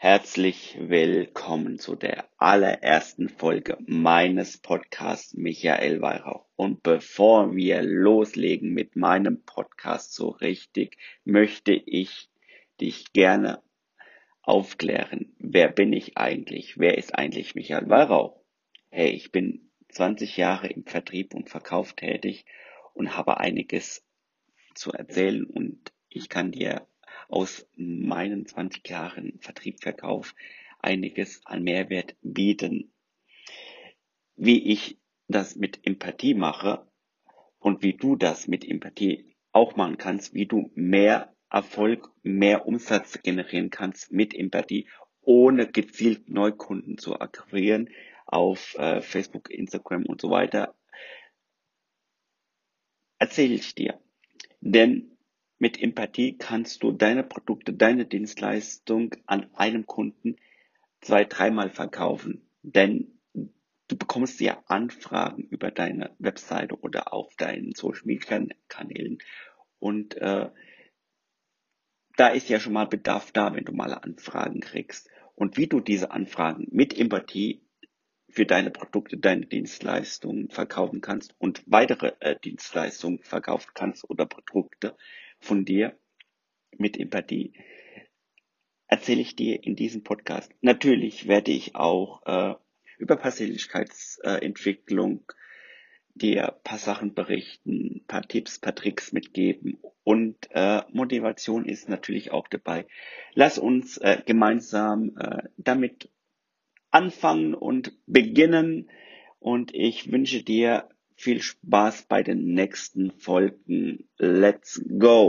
Herzlich willkommen zu der allerersten Folge meines Podcasts Michael Weihrauch. Und bevor wir loslegen mit meinem Podcast so richtig, möchte ich dich gerne aufklären. Wer bin ich eigentlich? Wer ist eigentlich Michael Weihrauch? Hey, ich bin 20 Jahre im Vertrieb und Verkauf tätig und habe einiges zu erzählen und ich kann dir aus meinen 20 Jahren Vertrieb, Verkauf einiges an Mehrwert bieten. Wie ich das mit Empathie mache und wie du das mit Empathie auch machen kannst, wie du mehr Erfolg, mehr Umsatz generieren kannst mit Empathie, ohne gezielt Neukunden zu akquirieren auf äh, Facebook, Instagram und so weiter, erzähle ich dir. Denn mit Empathie kannst du deine Produkte, deine Dienstleistung an einem Kunden zwei, dreimal verkaufen. Denn du bekommst ja Anfragen über deine Webseite oder auf deinen Social Media Kanälen. Und äh, da ist ja schon mal Bedarf da, wenn du mal Anfragen kriegst. Und wie du diese Anfragen mit Empathie für deine Produkte, deine Dienstleistungen verkaufen kannst und weitere äh, Dienstleistungen verkaufen kannst oder Produkte, von dir mit Empathie erzähle ich dir in diesem Podcast. Natürlich werde ich auch äh, über Persönlichkeitsentwicklung dir paar Sachen berichten, paar Tipps, paar Tricks mitgeben und äh, Motivation ist natürlich auch dabei. Lass uns äh, gemeinsam äh, damit anfangen und beginnen und ich wünsche dir viel Spaß bei den nächsten Folgen. Let's go!